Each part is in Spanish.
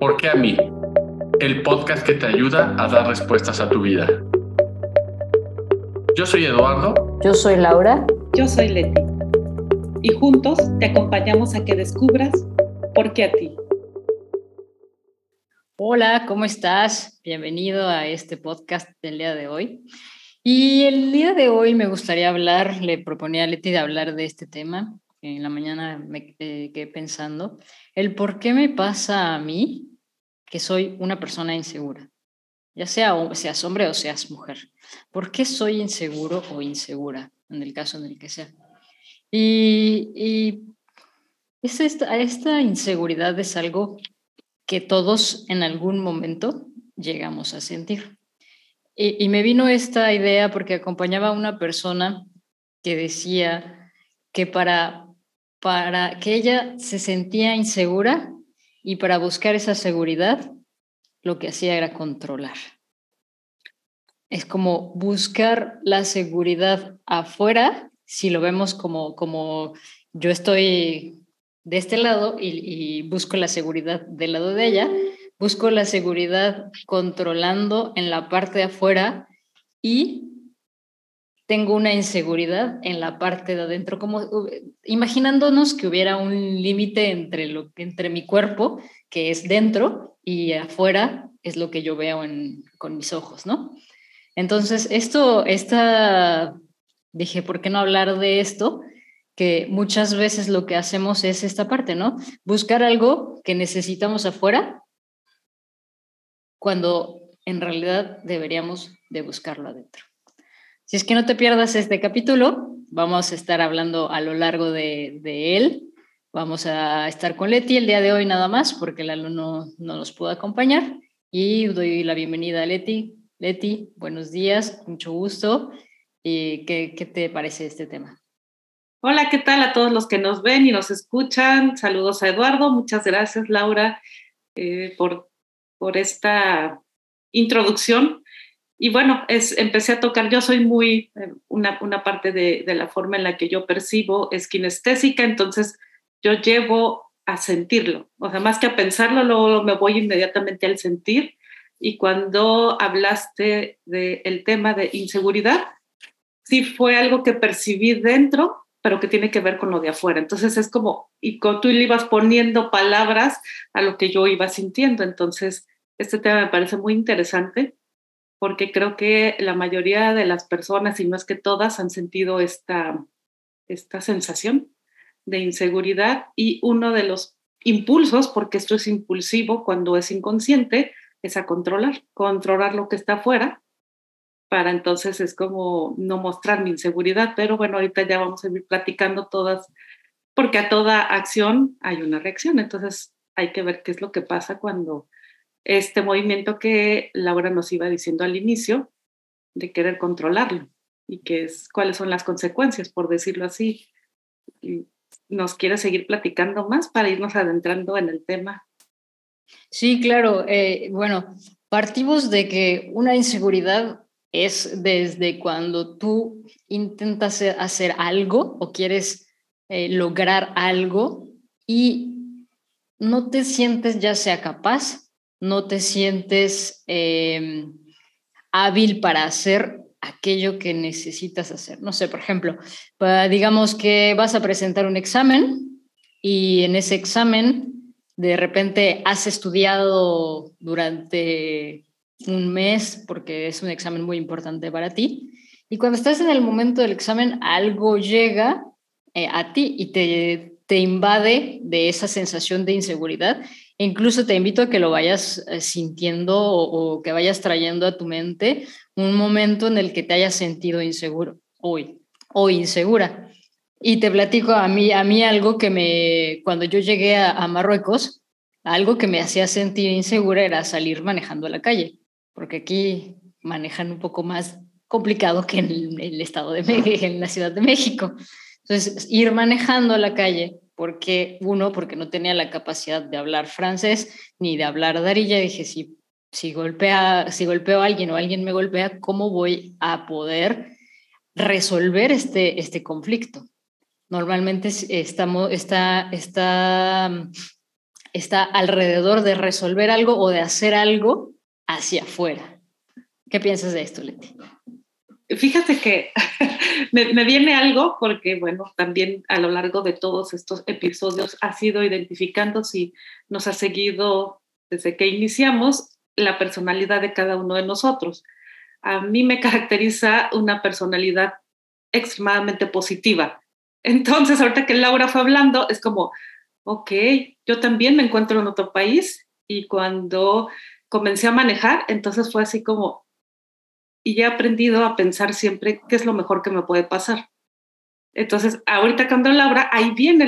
¿Por qué a mí? El podcast que te ayuda a dar respuestas a tu vida. Yo soy Eduardo. Yo soy Laura. Yo soy Leti. Y juntos te acompañamos a que descubras por qué a ti. Hola, ¿cómo estás? Bienvenido a este podcast del día de hoy. Y el día de hoy me gustaría hablar, le proponía a Leti de hablar de este tema. En la mañana me eh, quedé pensando, el por qué me pasa a mí que soy una persona insegura, ya sea seas hombre o seas mujer. ¿Por qué soy inseguro o insegura en el caso en el que sea? Y, esta, esta inseguridad es algo que todos en algún momento llegamos a sentir. Y, y, me vino esta idea porque acompañaba a una persona que decía que para, para que ella se sentía insegura, y para buscar esa seguridad, lo que hacía era controlar. Es como buscar la seguridad afuera, si lo vemos como, como yo estoy de este lado y, busco la seguridad del lado de ella, busco la seguridad controlando en la parte de afuera y tengo una inseguridad en la parte de adentro, como imaginándonos que hubiera un límite entre, entre mi cuerpo, que es dentro, y afuera es lo que yo veo con mis ojos, ¿no? Entonces, esto, esta, dije, ¿por qué no hablar de esto? Que muchas veces lo que hacemos es esta parte, ¿no? Buscar algo que necesitamos afuera cuando en realidad deberíamos de buscarlo adentro. Si es que no te pierdas este capítulo, vamos a estar hablando a lo largo de, él. Vamos a estar con Leti el día de hoy nada más, porque el alumno no nos pudo acompañar. Y doy la bienvenida a Leti. Leti, buenos días, mucho gusto. ¿Y qué, qué te parece este tema? Hola, ¿qué tal a todos los que nos ven y nos escuchan? Saludos a Eduardo. Muchas gracias, Laura, eh, por, por esta introducción y bueno, es, empecé a tocar, yo soy muy, eh, una, una parte de, de, la forma en la que yo percibo es kinestésica, entonces yo llevo a sentirlo, o sea, más que a pensarlo, luego me voy inmediatamente al sentir. Y cuando hablaste del tema de inseguridad, sí fue algo que percibí dentro, pero que tiene que ver con lo de afuera. Entonces es como, y tú le ibas poniendo palabras a lo que yo iba sintiendo. Entonces, este tema me parece muy interesante porque creo que la mayoría de las personas, y no es que todas, han sentido esta, esta sensación de inseguridad y uno de los impulsos, porque esto es impulsivo cuando es inconsciente, es a controlar, controlar lo que está afuera, para entonces es como no mostrar mi inseguridad, pero bueno, ahorita ya vamos a ir platicando todas, porque a toda acción hay una reacción, entonces hay que ver qué es lo que pasa cuando este movimiento que Laura nos iba diciendo al inicio de querer controlarlo y que es cuáles son las consecuencias, por decirlo así. Y ¿Nos quiere seguir platicando más para irnos adentrando en el tema? Sí, claro. Eh, bueno, partimos de que una inseguridad es desde cuando tú intentas hacer algo o quieres eh, lograr algo y no te sientes ya sea capaz no te sientes em, hábil para hacer aquello que necesitas hacer. No sé, por ejemplo, digamos que vas a presentar un examen y en ese examen de repente has estudiado durante un mes porque es un examen muy importante para ti y cuando estás en el momento del examen algo llega eh, a ti y te, te invade de esa sensación de inseguridad Incluso te invito a que lo vayas eh, sintiendo o, que vayas trayendo a tu mente un momento en el que te hayas sentido inseguro hoy o insegura. Y te platico a mí, a mí algo que me, cuando yo llegué a, Marruecos, algo que me hacía sentir insegura era salir manejando a la calle, porque aquí manejan un poco más complicado que en el, estado de en la Ciudad de México. Entonces, ir manejando a la calle porque uno, porque no tenía la capacidad de hablar francés ni de hablar darilla, dije, si, si, golpea, si golpeo a alguien o alguien me golpea, ¿cómo voy a poder resolver este, este conflicto? Normalmente estamos, está, está está alrededor de resolver algo o de hacer algo hacia afuera. ¿Qué piensas de esto, Leti? Fíjate que me, viene algo porque, bueno, también a lo largo de todos estos episodios ha sido identificando si nos ha seguido desde que iniciamos la personalidad de cada uno de nosotros. A mí me caracteriza una personalidad extremadamente positiva. Entonces, ahorita que Laura fue hablando, es como, ok, yo también me encuentro en otro país y cuando comencé a manejar, entonces fue así como, y he aprendido a pensar siempre qué es lo mejor que me puede pasar. Entonces, ahorita cuando Laura, ahí viene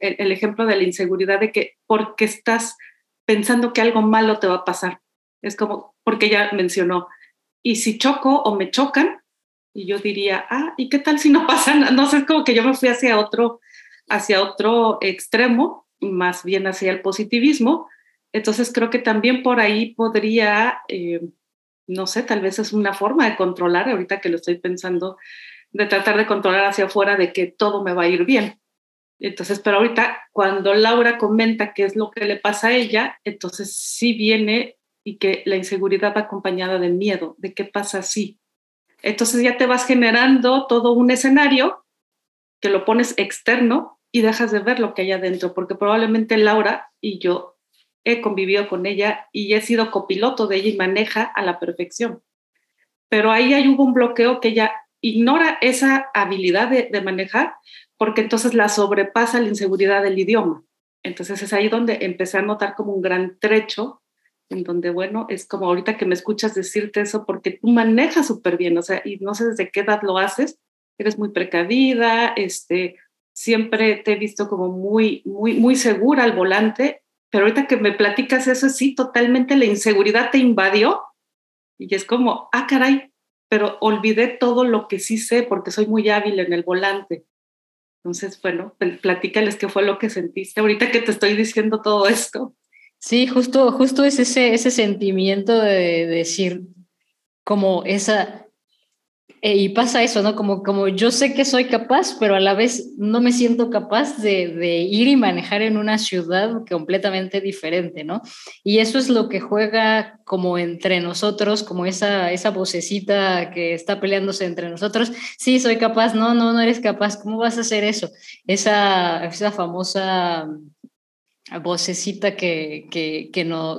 el, ejemplo de la inseguridad de que porque estás pensando que algo malo te va a pasar. Es como, porque ella mencionó, y si choco o me chocan, y yo diría, ah, ¿y qué tal si no pasa? No sé, es como que yo me fui hacia otro, hacia otro extremo, más bien hacia el positivismo. Entonces creo que también por ahí podría, eh, no sé, tal vez es una forma de controlar, ahorita que lo estoy pensando, de tratar de controlar hacia afuera de que todo me va a ir bien. Entonces, pero ahorita cuando Laura comenta qué es lo que le pasa a ella, entonces sí viene y que la inseguridad va acompañada de miedo, de qué pasa si. Entonces ya te vas generando todo un escenario que lo pones externo y dejas de ver lo que hay adentro, porque probablemente Laura y yo he convivido con ella y he sido copiloto de ella y maneja a la perfección. Pero ahí hay un bloqueo que ella ignora esa habilidad de, de manejar porque entonces la sobrepasa la inseguridad del idioma. Entonces es ahí donde empecé a notar como un gran trecho en donde, bueno, es como ahorita que me escuchas decirte eso porque tú manejas súper bien, o sea, y no sé desde qué edad lo haces, eres muy precavida, este, siempre te he visto como muy, muy, muy segura al volante, pero ahorita que me platicas eso, sí, totalmente la inseguridad te invadió y es como, ah, caray, pero olvidé todo lo que sí sé porque soy muy hábil en el volante. Entonces, bueno, platícales qué fue lo que sentiste ahorita que te estoy diciendo todo esto. Sí, justo, justo es ese, ese sentimiento de decir, como esa, eh, y pasa eso, ¿no? Como, como yo sé que soy capaz, pero a la vez no me siento capaz de, de, ir y manejar en una ciudad completamente diferente, ¿no? Y eso es lo que juega como entre nosotros, como esa, esa vocecita que está peleándose entre nosotros. Sí, soy capaz, no, no, no eres capaz, ¿cómo vas a hacer eso? Esa, esa famosa vocecita que, que, no,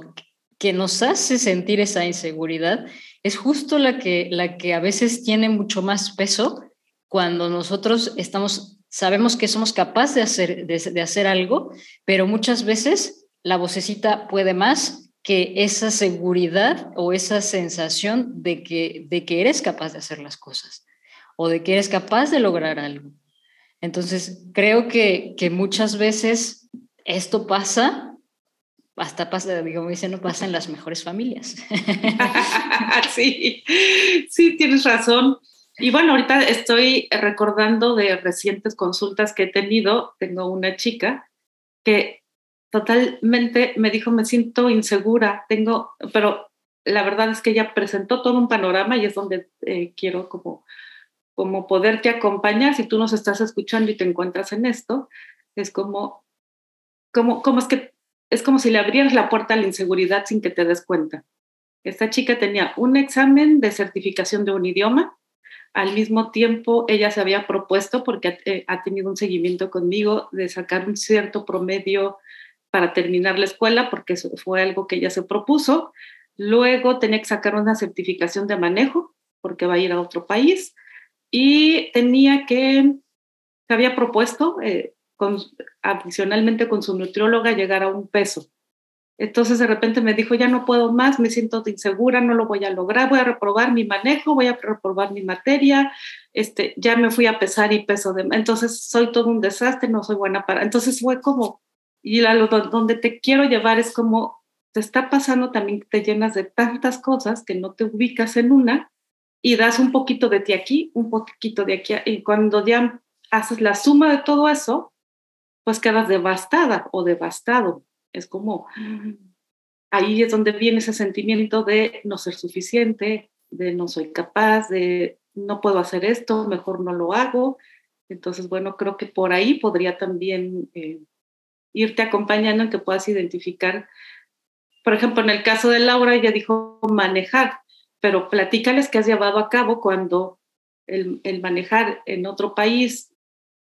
que nos hace sentir esa inseguridad es justo la que, la que a veces tiene mucho más peso cuando nosotros estamos, sabemos que somos capaces de hacer, de, hacer algo, pero muchas veces la vocecita puede más que esa seguridad o esa sensación de que, de que eres capaz de hacer las cosas o de que eres capaz de lograr algo. Entonces, creo que, que muchas veces esto pasa, hasta pasa, digo, dice, no pasa en las mejores familias. sí, sí, tienes razón. Y bueno, ahorita estoy recordando de recientes consultas que he tenido. Tengo una chica que totalmente me dijo, me siento insegura, tengo, pero la verdad es que ella presentó todo un panorama y es donde eh, quiero como, como poderte acompañar. Si tú nos estás escuchando y te encuentras en esto, es como como, es que es como si le abrieras la puerta a la inseguridad sin que te des cuenta. Esta chica tenía un examen de certificación de un idioma. Al mismo tiempo, ella se había propuesto, porque eh, ha tenido un seguimiento conmigo, de sacar un cierto promedio para terminar la escuela, porque fue algo que ella se propuso. Luego tenía que sacar una certificación de manejo, porque va a ir a otro país. Y tenía que, se había propuesto eh, con, con su nutrióloga llegar a un peso. Entonces de repente me dijo, ya no puedo más, me siento insegura, no lo voy a lograr, voy a reprobar mi manejo, voy a reprobar mi materia, este, ya me fui a pesar y peso de... Entonces soy todo un desastre, no soy buena para... Entonces fue como, y la, donde te quiero llevar es como, te está pasando también te llenas de tantas cosas que no te ubicas en una y das un poquito de ti aquí, un poquito de aquí, y cuando ya haces la suma de todo eso, pues quedas devastada o devastado. Es como, ahí es donde viene ese sentimiento de no ser suficiente, de no soy capaz, de no puedo hacer esto, mejor no lo hago. Entonces, bueno, creo que por ahí podría también eh, irte acompañando en que puedas identificar. Por ejemplo, en el caso de Laura, ella dijo manejar, pero platícales que has llevado a cabo cuando el, el manejar en otro país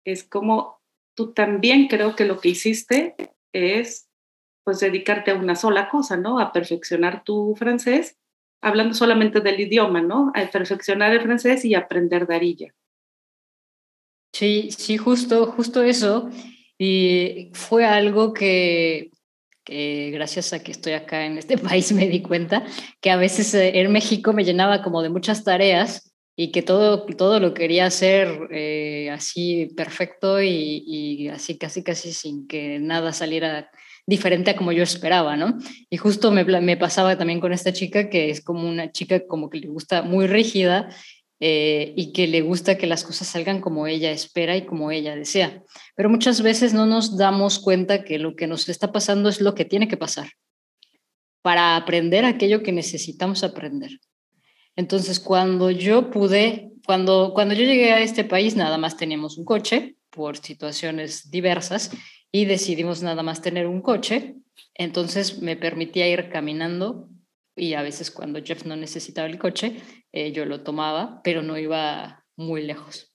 es como tú también creo que lo que hiciste es pues dedicarte a una sola cosa, ¿no? A perfeccionar tu francés, hablando solamente del idioma, ¿no? A perfeccionar el francés y aprender darilla. Sí, sí, justo, justo eso. Y fue algo que, que, gracias a que estoy acá en este país me di cuenta que a veces eh, en México me llenaba como de muchas tareas y que todo, todo lo quería hacer eh, así perfecto y, así casi casi sin que nada saliera diferente a como yo esperaba, ¿no? Y justo me, me pasaba también con esta chica que es como una chica como que le gusta muy rígida eh, y que le gusta que las cosas salgan como ella espera y como ella desea. Pero muchas veces no nos damos cuenta que lo que nos está pasando es lo que tiene que pasar para aprender aquello que necesitamos aprender. Entonces, cuando yo pude, cuando, cuando yo llegué a este país, nada más teníamos un coche por situaciones diversas y decidimos nada más tener un coche. Entonces me permitía ir caminando y a veces cuando Jeff no necesitaba el coche, eh, yo lo tomaba, pero no iba muy lejos.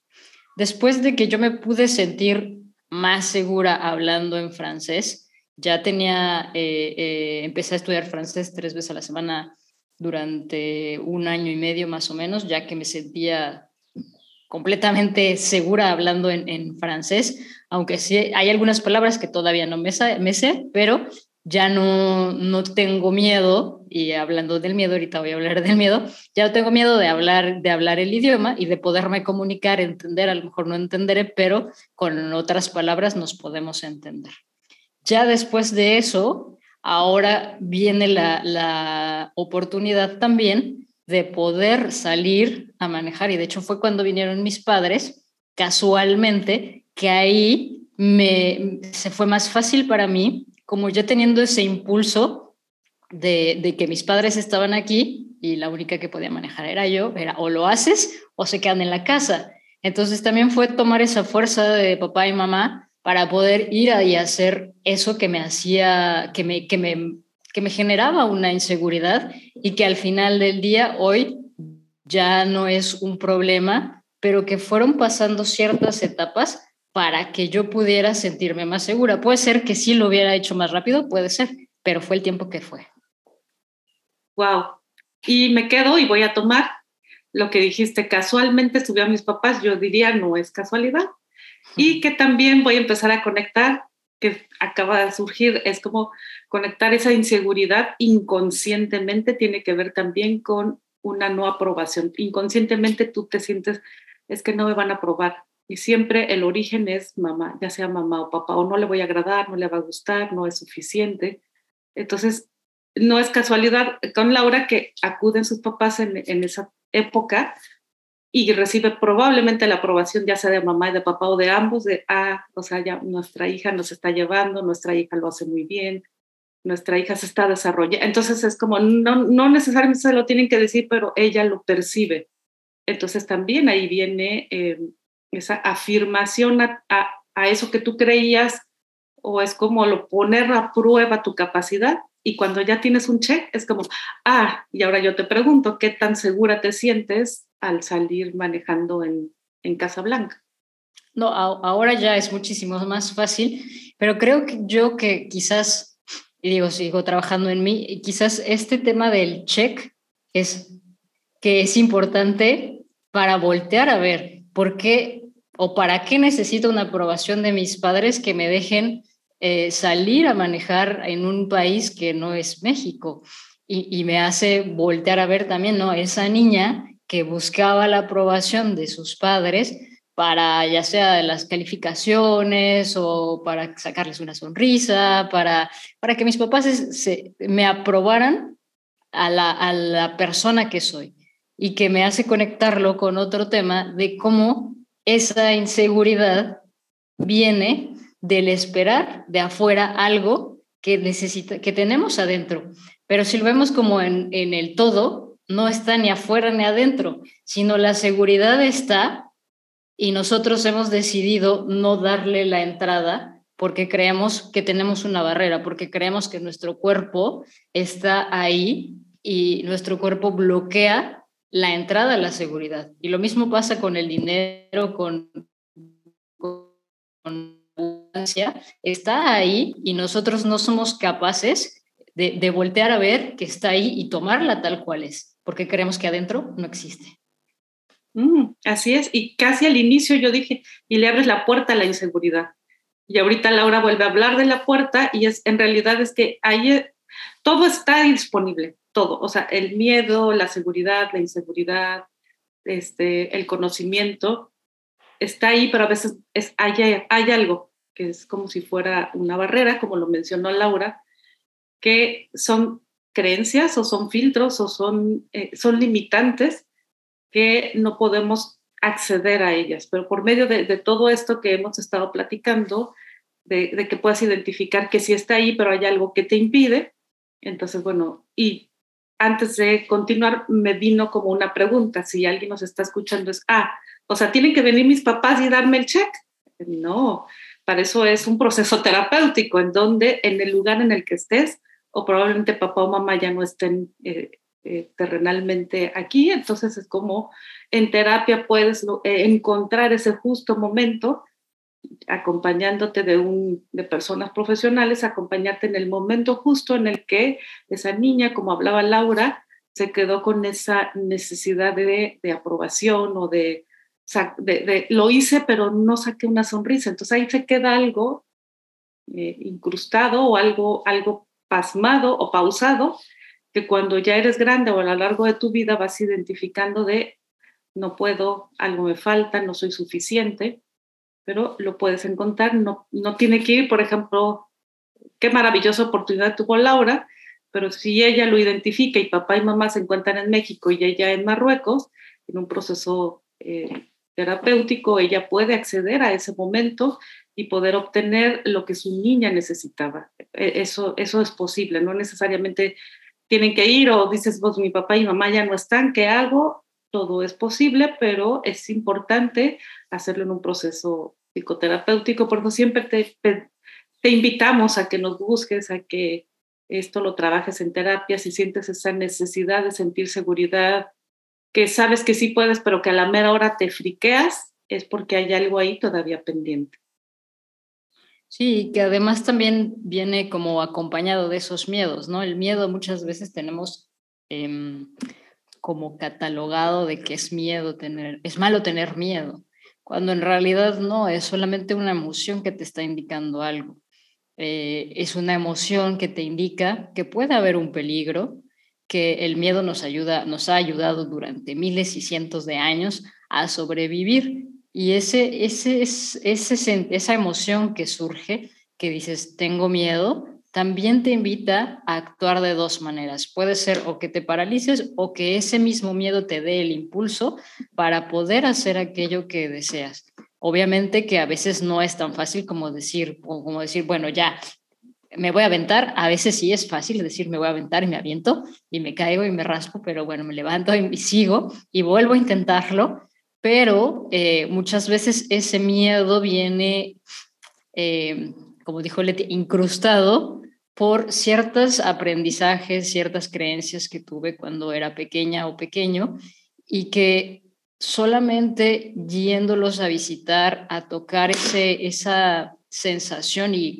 Después de que yo me pude sentir más segura hablando en francés, ya tenía, eh, eh, empecé a estudiar francés tres veces a la semana durante un año y medio más o menos, ya que me sentía completamente segura hablando en, francés, aunque sí hay algunas palabras que todavía no me, me sé, pero ya no, no tengo miedo, y hablando del miedo, ahorita voy a hablar del miedo, ya no tengo miedo de hablar, de hablar el idioma y de poderme comunicar, entender, a lo mejor no entenderé, pero con otras palabras nos podemos entender. Ya después de eso, ahora viene la, la oportunidad también de poder salir a manejar, y de hecho fue cuando vinieron mis padres, casualmente, que ahí me, se fue más fácil para mí como ya teniendo ese impulso de, que mis padres estaban aquí y la única que podía manejar era yo, era o lo haces o se quedan en la casa. Entonces también fue tomar esa fuerza de papá y mamá para poder ir y hacer eso que me hacía, que me, que me, que me generaba una inseguridad y que al final del día hoy ya no es un problema, pero que fueron pasando ciertas etapas para que yo pudiera sentirme más segura. Puede ser que sí lo hubiera hecho más rápido, puede ser, pero fue el tiempo que fue. Wow. Y me quedo y voy a tomar lo que dijiste, casualmente subió a mis papás, yo diría no es casualidad. Y que también voy a empezar a conectar, que acaba de surgir, es como conectar esa inseguridad inconscientemente, tiene que ver también con una no aprobación. Inconscientemente tú te sientes, es que no me van a aprobar, y siempre el origen es mamá, ya sea mamá o papá, o no le voy a agradar, no le va a gustar, no es suficiente. Entonces, no es casualidad con Laura que acuden sus papás en, en esa época y recibe probablemente la aprobación ya sea de mamá y de papá o de ambos, de, ah, o sea, ya nuestra hija nos está llevando, nuestra hija lo hace muy bien, nuestra hija se está desarrollando. Entonces es como, no, no necesariamente se lo tienen que decir, pero ella lo percibe. Entonces también ahí viene eh, esa afirmación a, a, eso que tú creías o es como lo poner a prueba tu capacidad y cuando ya tienes un check es como, ah, y ahora yo te pregunto, ¿qué tan segura te sientes al salir manejando en, en Casablanca? No, ahora ya es muchísimo más fácil, pero creo que yo que quizás, y digo, sigo trabajando en mí, y quizás este tema del check es que es importante para voltear a ver por qué o para qué necesito una aprobación de mis padres que me dejen eh, salir a manejar en un país que no es México. Y, me hace voltear a ver también, ¿no? Esa niña que buscaba la aprobación de sus padres para ya sea las calificaciones o para sacarles una sonrisa, para, para que mis papás se, me aprobaran a la, a la persona que soy y que me hace conectarlo con otro tema de cómo esa inseguridad viene del esperar de afuera algo que necesita, que tenemos adentro. Pero si lo vemos como en, en el todo, no está ni afuera ni adentro, sino la seguridad está y nosotros hemos decidido no darle la entrada porque creemos que tenemos una barrera, porque creemos que nuestro cuerpo está ahí y nuestro cuerpo bloquea la entrada a la seguridad. Y lo mismo pasa con el dinero, con, con está ahí y nosotros no somos capaces de, de, voltear a ver que está ahí y tomarla tal cual es, porque creemos que adentro no existe. Mm, así es, y casi al inicio yo dije, y le abres la puerta a la inseguridad. Y ahorita Laura vuelve a hablar de la puerta y es en realidad es que ahí todo está disponible todo, o sea, el miedo, la seguridad, la inseguridad, este, el conocimiento, está ahí, pero a veces es, hay, hay algo que es como si fuera una barrera, como lo mencionó Laura, que son creencias o son filtros o son, eh, son limitantes que no podemos acceder a ellas. Pero por medio de, todo esto que hemos estado platicando, de, de, que puedas identificar que sí está ahí, pero hay algo que te impide, entonces, bueno, y antes de continuar, me vino como una pregunta, si alguien nos está escuchando, es, ah, o sea, ¿tienen que venir mis papás y darme el check? No, para eso es un proceso terapéutico, en donde en el lugar en el que estés, o probablemente papá o mamá ya no estén eh, eh, terrenalmente aquí, entonces es como en terapia puedes eh, encontrar ese justo momento acompañándote de, un, de personas profesionales, acompañarte en el momento justo en el que esa niña, como hablaba Laura, se quedó con esa necesidad de, de aprobación o de, de, lo hice pero no saqué una sonrisa. Entonces ahí se queda algo eh, incrustado o algo, algo pasmado o pausado que cuando ya eres grande o a lo largo de tu vida vas identificando de no puedo, algo me falta, no soy suficiente pero lo puedes encontrar, no, no tiene que ir, por ejemplo, qué maravillosa oportunidad tuvo Laura, pero si ella lo identifica y papá y mamá se encuentran en México y ella en Marruecos, en un proceso eh, terapéutico, ella puede acceder a ese momento y poder obtener lo que su niña necesitaba. E, eso, eso es posible, no necesariamente tienen que ir o dices vos, mi papá y mamá ya no están, ¿qué hago? todo es posible, pero es importante hacerlo en un proceso psicoterapéutico, por eso siempre te, te, invitamos a que nos busques, a que esto lo trabajes en terapia, si sientes esa necesidad de sentir seguridad, que sabes que sí puedes, pero que a la mera hora te friqueas, es porque hay algo ahí todavía pendiente. Sí, que además también viene como acompañado de esos miedos, ¿no? El miedo muchas veces tenemos eh, como catalogado de que es miedo tener, es malo tener miedo, cuando en realidad no, es solamente una emoción que te está indicando algo. Eh, es una emoción que te indica que puede haber un peligro, que el miedo nos ayuda, nos ha ayudado durante miles y cientos de años a sobrevivir. Y ese, ese, es, ese, esa emoción que surge, que dices, tengo miedo, también te invita a actuar de dos maneras. Puede ser o que te paralices o que ese mismo miedo te dé el impulso para poder hacer aquello que deseas. Obviamente que a veces no es tan fácil como decir, como decir, bueno, ya me voy a aventar. A veces sí es fácil decir, me voy a aventar y me aviento y me caigo y me raspo, pero bueno, me levanto y sigo y vuelvo a intentarlo. Pero eh, muchas veces ese miedo viene, eh, como dijo Leti, incrustado por ciertos aprendizajes, ciertas creencias que tuve cuando era pequeña o pequeño y que solamente yéndolos a visitar, a tocar ese, esa sensación y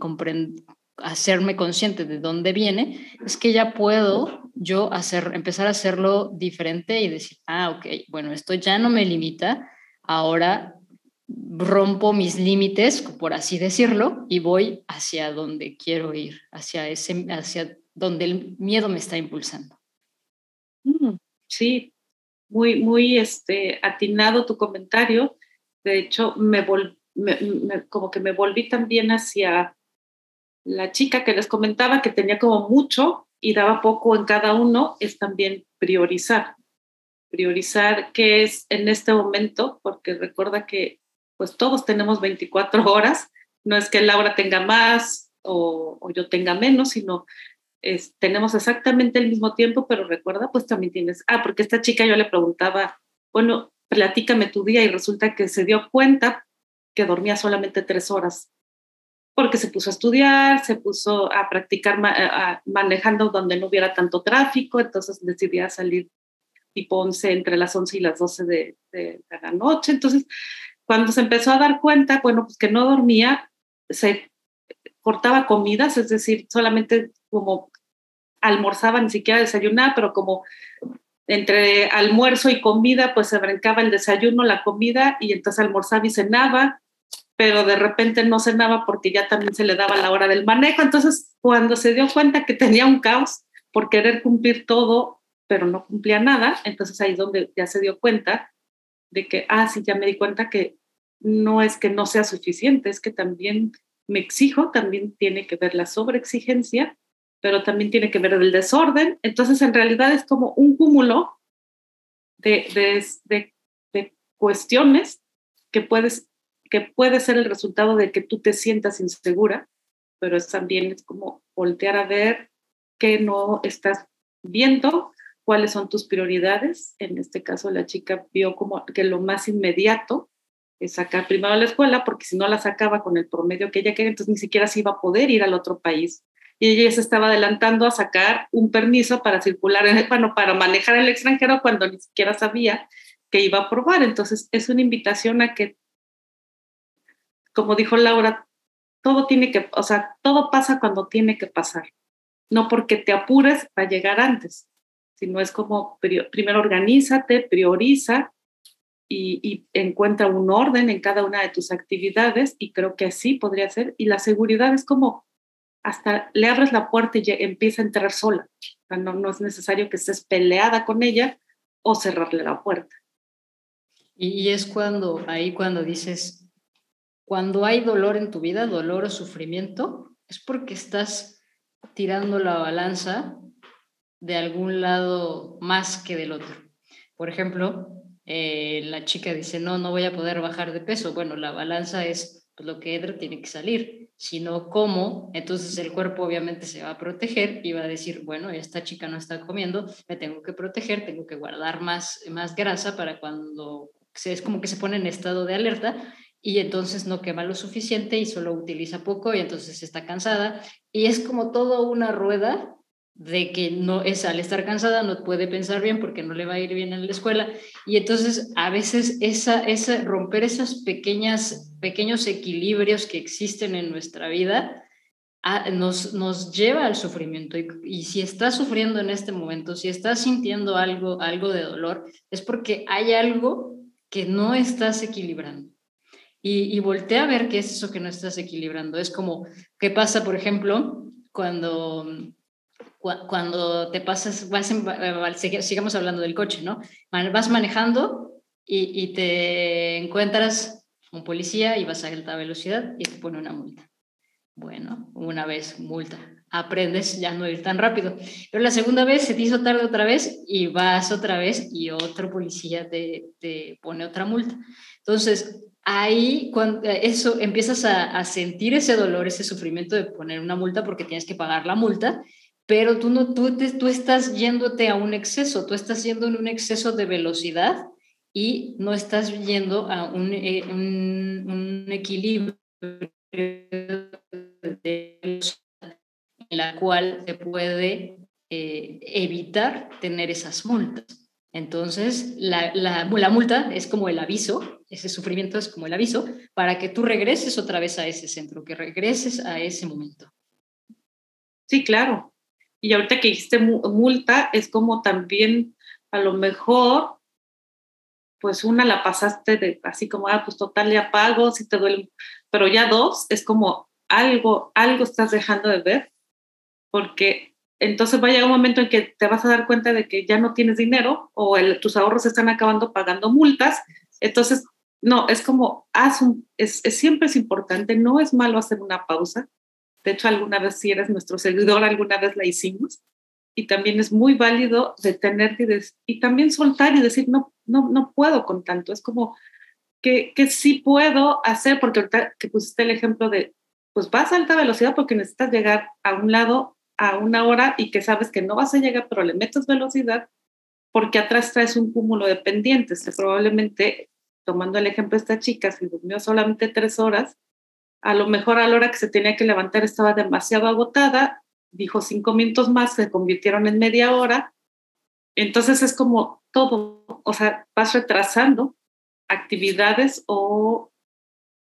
hacerme consciente de dónde viene, es que ya puedo yo hacer, empezar a hacerlo diferente y decir, ah, ok, bueno, esto ya no me limita, ahora rompo mis límites, por así decirlo, y voy hacia donde quiero ir, hacia, ese, hacia donde el miedo me está impulsando. Mm, sí, muy, muy este, atinado tu comentario. De hecho, me, como que me volví también hacia la chica que les comentaba que tenía como mucho y daba poco en cada uno, es también priorizar. Priorizar qué es en este momento, porque recuerda que pues todos tenemos 24 horas, no es que Laura tenga más o, yo tenga menos, sino es, tenemos exactamente el mismo tiempo, pero recuerda, pues también tienes, ah, porque esta chica yo le preguntaba, bueno, platícame tu día y resulta que se dio cuenta que dormía solamente tres horas porque se puso a estudiar, se puso a practicar manejando donde no hubiera tanto tráfico, entonces decidía salir tipo 11, entre las 11 y las 12 de, de, la noche. Entonces, cuando se empezó a dar cuenta, bueno, pues que no dormía, se cortaba comidas, es decir, solamente como almorzaba, ni siquiera desayunaba, pero como entre almuerzo y comida, pues se brincaba el desayuno, la comida, y entonces almorzaba y cenaba, pero de repente no cenaba porque ya también se le daba la hora del manejo. Entonces, cuando se dio cuenta que tenía un caos por querer cumplir todo, pero no cumplía nada, entonces ahí es donde ya se dio cuenta de que, ah, sí, ya me di cuenta que no es que no sea suficiente, es que también me exijo, también tiene que ver la sobreexigencia, pero también tiene que ver el desorden. Entonces, en realidad es como un cúmulo de, de, de, de cuestiones que puedes que puede ser el resultado de que tú te sientas insegura, pero es también es como voltear a ver que no estás viendo, cuáles son tus prioridades. En este caso, la chica vio como que lo más inmediato es sacar primero la escuela, porque si no la sacaba con el promedio que ella quería, entonces ni siquiera se iba a poder ir al otro país. Y ella se estaba adelantando a sacar un permiso para circular, en, bueno, para manejar el extranjero cuando ni siquiera sabía que iba a probar. Entonces, es una invitación a que como dijo Laura, todo tiene que, o sea, todo pasa cuando tiene que pasar. No porque te apures para llegar antes, sino es como primero organízate, prioriza y, encuentra un orden en cada una de tus actividades y creo que así podría ser. Y la seguridad es como hasta le abres la puerta y empieza a entrar sola. O no, no es necesario que estés peleada con ella o cerrarle la puerta. Y es cuando, ahí cuando dices, cuando hay dolor en tu vida, dolor o sufrimiento, es porque estás tirando la balanza de algún lado más que del otro. Por ejemplo, eh, la chica dice, no, no voy a poder bajar de peso. Bueno, la balanza es pues, lo que entra tiene que salir. Si no, ¿cómo? Entonces el cuerpo obviamente se va a proteger y va a decir, bueno, esta chica no está comiendo, me tengo que proteger, tengo que guardar más, más grasa para cuando es como que se pone en estado de alerta y entonces no quema lo suficiente y solo utiliza poco y entonces está cansada. Y es como toda una rueda de que no es al estar cansada no puede pensar bien porque no le va a ir bien en la escuela. Y entonces a veces esa, esa romper esos pequeñas pequeños equilibrios que existen en nuestra vida nos, nos lleva al sufrimiento. Y, y, si estás sufriendo en este momento si estás sintiendo algo algo de dolor es porque hay algo que no estás equilibrando y, y voltea a ver qué es eso que no estás equilibrando. Es como, ¿qué pasa, por ejemplo, cuando, cuando te pasas, vas sigamos hablando del coche, ¿no? Vas manejando y, y te encuentras un policía y vas a alta velocidad y te pone una multa. Bueno, una vez multa, aprendes ya no ir tan rápido. Pero la segunda vez se te hizo tarde otra vez y vas otra vez y otro policía te, te pone otra multa. Entonces, ahí cuando eh, eso empiezas a, sentir ese dolor, ese sufrimiento de poner una multa porque tienes que pagar la multa, pero tú no tú, tú estás yéndote a un exceso, tú estás yendo en un exceso de velocidad y no estás yendo a un, eh, equilibrio en la cual se puede eh, evitar tener esas multas. Entonces, la, la, multa es como el aviso, ese sufrimiento es como el aviso, para que tú regreses otra vez a ese centro, que regreses a ese momento. Sí, claro. Y ahorita que dijiste multa, es como también a lo mejor, pues una la pasaste de así como, ah, pues total, ya pago, si te duele, pero ya dos, es como algo, algo estás dejando de ver, porque entonces va a llegar un momento en que te vas a dar cuenta de que ya no tienes dinero o tus ahorros están acabando pagando multas. Entonces, no, es como, haz un, es, siempre es importante, no es malo hacer una pausa. De hecho, alguna vez si eres nuestro seguidor, alguna vez la hicimos. Y también es muy válido detenerte y, y también soltar y decir, no, no, no puedo con tanto. Es como que, que sí puedo hacer, porque ahorita que pusiste el ejemplo de, pues vas a alta velocidad porque necesitas llegar a un lado a una hora y que sabes que no vas a llegar, pero le metes velocidad porque atrás traes un cúmulo de pendientes. Probablemente, tomando el ejemplo de esta chica, si durmió solamente tres horas, a lo mejor a la hora que se tenía que levantar estaba demasiado agotada, dijo cinco minutos más, se convirtieron en media hora. Entonces es como todo, o sea, vas retrasando actividades o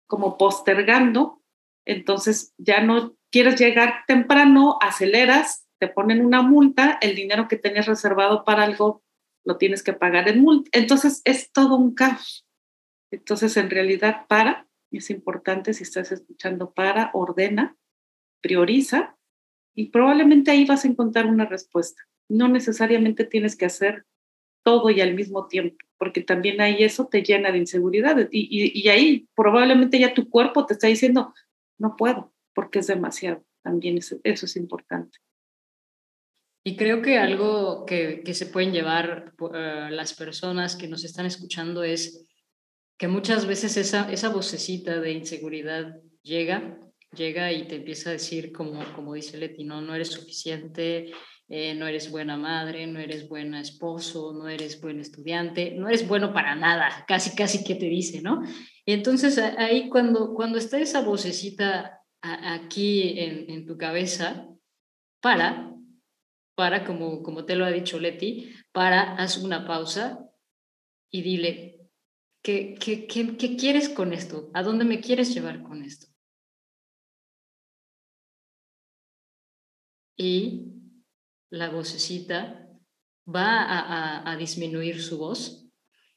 como postergando, entonces ya no quieres llegar temprano, aceleras, te ponen una multa, el dinero que tenías reservado para algo lo tienes que pagar en multa. Entonces es todo un caos. Entonces en realidad para, es importante si estás escuchando para, ordena, prioriza y probablemente ahí vas a encontrar una respuesta. No necesariamente tienes que hacer todo y al mismo tiempo, porque también ahí eso te llena de inseguridad y, y, ahí probablemente ya tu cuerpo te está diciendo, no puedo, porque es demasiado. También eso, eso es importante. Y creo que algo que, que se pueden llevar uh, las personas que nos están escuchando es que muchas veces esa, esa vocecita de inseguridad llega llega y te empieza a decir, como, como dice Leti, no, no eres suficiente, eh, no eres buena madre, no eres buena esposo, no eres buen estudiante, no eres bueno para nada, casi, casi que te dice, ¿no? Entonces ahí cuando, cuando está esa vocecita aquí en, en, tu cabeza, para, para, como, como te lo ha dicho Leti, para, haz una pausa y dile, ¿qué, quieres con esto? ¿A dónde me quieres llevar con esto? y la vocecita va a, disminuir su voz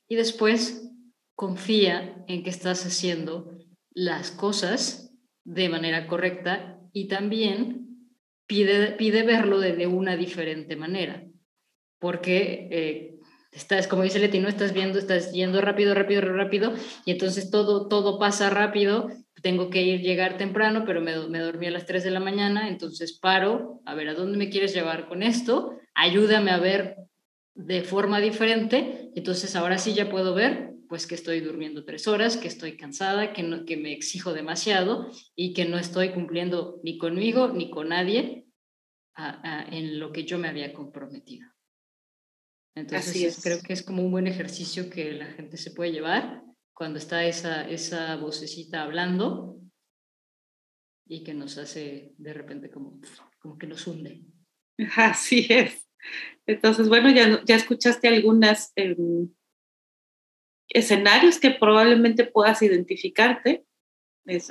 y después confía en que estás haciendo las cosas de manera correcta y también pide, pide verlo de, una diferente manera. Porque eh, estás, como dice Leti, no estás viendo, estás yendo rápido, rápido, rápido, y entonces todo, todo pasa rápido tengo que ir, llegar temprano, pero me, me, dormí a las 3 de la mañana, entonces paro, a ver, ¿a dónde me quieres llevar con esto? Ayúdame a ver de forma diferente, entonces ahora sí ya puedo ver, pues que estoy durmiendo tres horas, que estoy cansada, que, no, que me exijo demasiado y que no estoy cumpliendo ni conmigo ni con nadie en lo que yo me había comprometido. Entonces creo que es como un buen ejercicio que la gente se puede llevar cuando está esa, esa vocecita hablando y que nos hace de repente como, como que nos hunde. Así es. Entonces, bueno, ya, ya escuchaste algunos em, escenarios que probablemente puedas identificarte.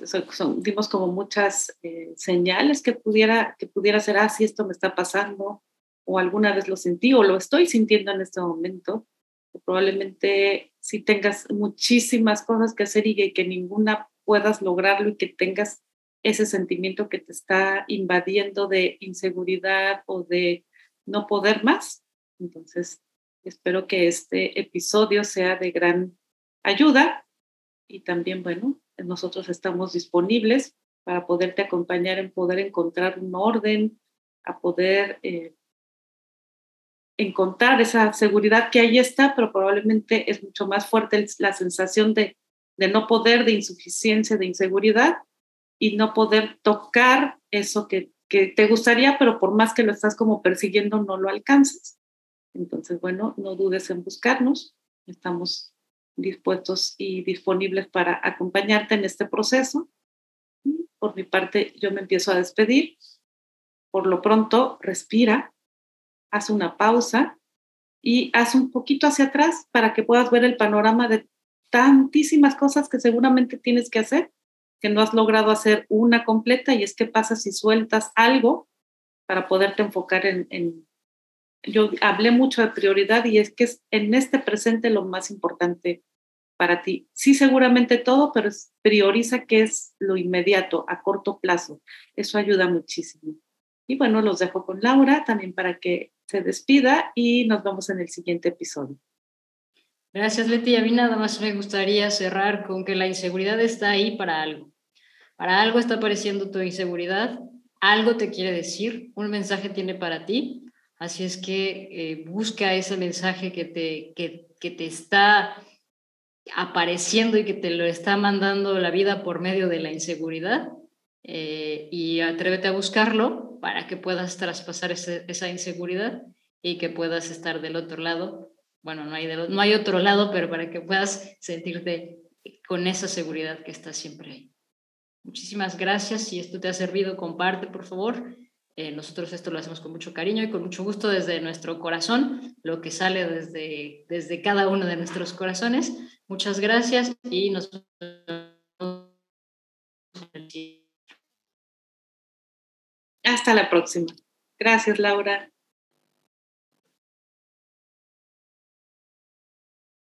son, dimos como muchas eh, señales que pudiera, que pudiera ser, ah, esto me está pasando, o alguna vez lo sentí, o lo estoy sintiendo en este momento probablemente si tengas muchísimas cosas que hacer y que ninguna puedas lograrlo y que tengas ese sentimiento que te está invadiendo de inseguridad o de no poder más. Entonces, espero que este episodio sea de gran ayuda y también, bueno, nosotros estamos disponibles para poderte acompañar en poder encontrar un orden, a poder eh, encontrar esa seguridad que ahí está, pero probablemente es mucho más fuerte la sensación de, de no poder, de insuficiencia, de inseguridad y no poder tocar eso que, que te gustaría, pero por más que lo estás como persiguiendo, no lo alcanzas. Entonces, bueno, no dudes en buscarnos. Estamos dispuestos y disponibles para acompañarte en este proceso. Por mi parte, yo me empiezo a despedir. Por lo pronto, respira, haz una pausa y haz un poquito hacia atrás para que puedas ver el panorama de tantísimas cosas que seguramente tienes que hacer, que no has logrado hacer una completa y es qué pasa si sueltas algo para poderte enfocar en, en yo hablé mucho de prioridad y es que es en este presente lo más importante para ti. Sí, seguramente todo, pero prioriza qué es lo inmediato, a corto plazo. Eso ayuda muchísimo. Y bueno, los dejo con Laura también para que se despida y nos vemos en el siguiente episodio. Gracias, Leti. A mí nada más me gustaría cerrar con que la inseguridad está ahí para algo. Para algo está apareciendo tu inseguridad, algo te quiere decir, un mensaje tiene para ti. Así es que eh, busca ese mensaje que te, que, que te está apareciendo y que te lo está mandando la vida por medio de la inseguridad eh, y atrévete a buscarlo para que puedas traspasar esa inseguridad y que puedas estar del otro lado. Bueno, no hay, no hay otro lado, pero para que puedas sentirte con esa seguridad que está siempre ahí. Muchísimas gracias. Si esto te ha servido, comparte, por favor. Eh, nosotros esto lo hacemos con mucho cariño y con mucho gusto desde nuestro corazón, lo que sale desde, desde cada uno de nuestros corazones. Muchas gracias y nos Hasta la próxima. Gracias, Laura.